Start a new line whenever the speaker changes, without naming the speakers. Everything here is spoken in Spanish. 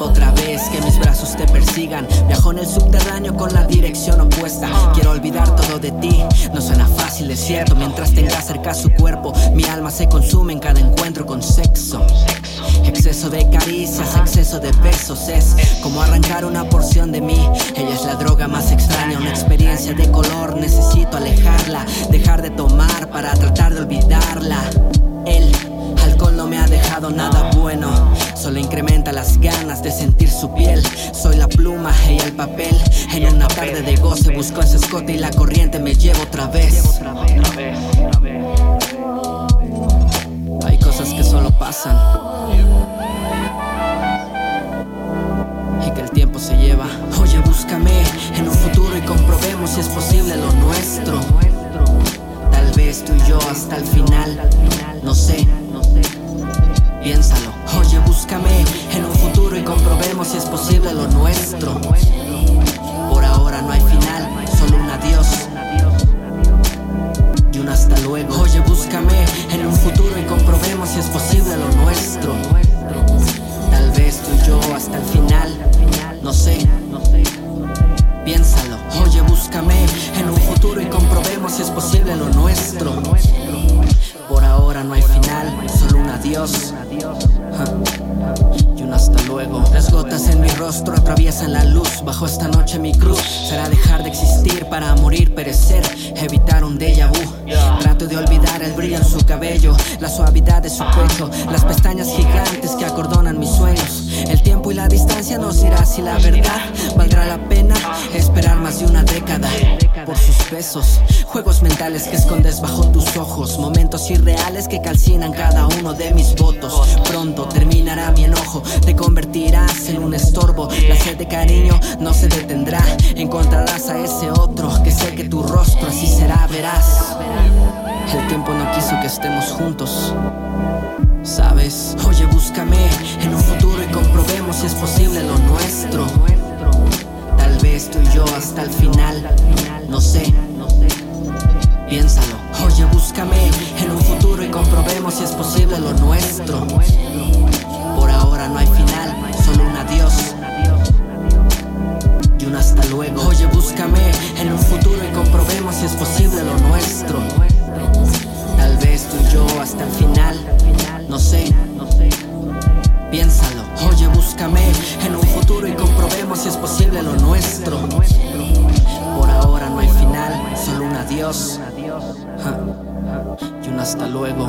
otra vez, que mis brazos te persigan. Viajo en el subterráneo con la dirección opuesta. Quiero olvidar todo de ti, no suena fácil, es cierto. Mientras tenga cerca su cuerpo, mi alma se consume en cada encuentro con sexo. Exceso de caricias, exceso de besos es como arrancar una porción de mí. Ella es la droga más extraña, una experiencia de color. Necesito alejarla, dejar de tomar para tratar de olvidarla. Las ganas de sentir su piel. Soy la pluma y el papel. En una tarde de goce busco ese escote y la corriente me lleva otra vez. Hay cosas que solo pasan. Y que el tiempo se lleva. Oye, búscame en un futuro y comprobemos si es posible lo nuestro. Tal vez tú y yo hasta el final. No sé, piénsalo. Búscame en un futuro y comprobemos si es posible lo nuestro. Por ahora no hay final, solo un adiós y un hasta luego. Oye, búscame en un futuro y comprobemos si es posible lo nuestro. Tal vez tú y yo hasta el final, no sé. Piénsalo, oye, búscame en un futuro y comprobemos si es posible lo nuestro. Por ahora no hay adiós. Un hasta luego. Las gotas en mi rostro atraviesan la luz. Bajo esta noche mi cruz será dejar de existir para morir, perecer, evitar un déjà vu. Trato de olvidar el brillo en su cabello, la suavidad de su pecho, las pestañas gigantes que acordonan mis sueños. El tiempo y la distancia nos dirá si la verdad valdrá la pena esperar más de una década por sus besos. Juegos mentales que escondes bajo tus ojos, momentos irreales que calcinan cada uno de mis votos. Pronto terminará mi enojo, te convertirás en un estorbo. La sed de cariño no se detendrá, encontrarás a ese otro que sé que tu rostro así será, verás. El tiempo no quiso que estemos juntos. Sabes, oye, búscame en un futuro y comprobemos si es posible lo nuestro. Tal vez tú y yo hasta el final, no sé. Piénsalo, oye, búscame en un futuro y comprobemos si es posible lo nuestro. Si es posible lo nuestro. Por ahora no hay final, solo un adiós y un hasta luego.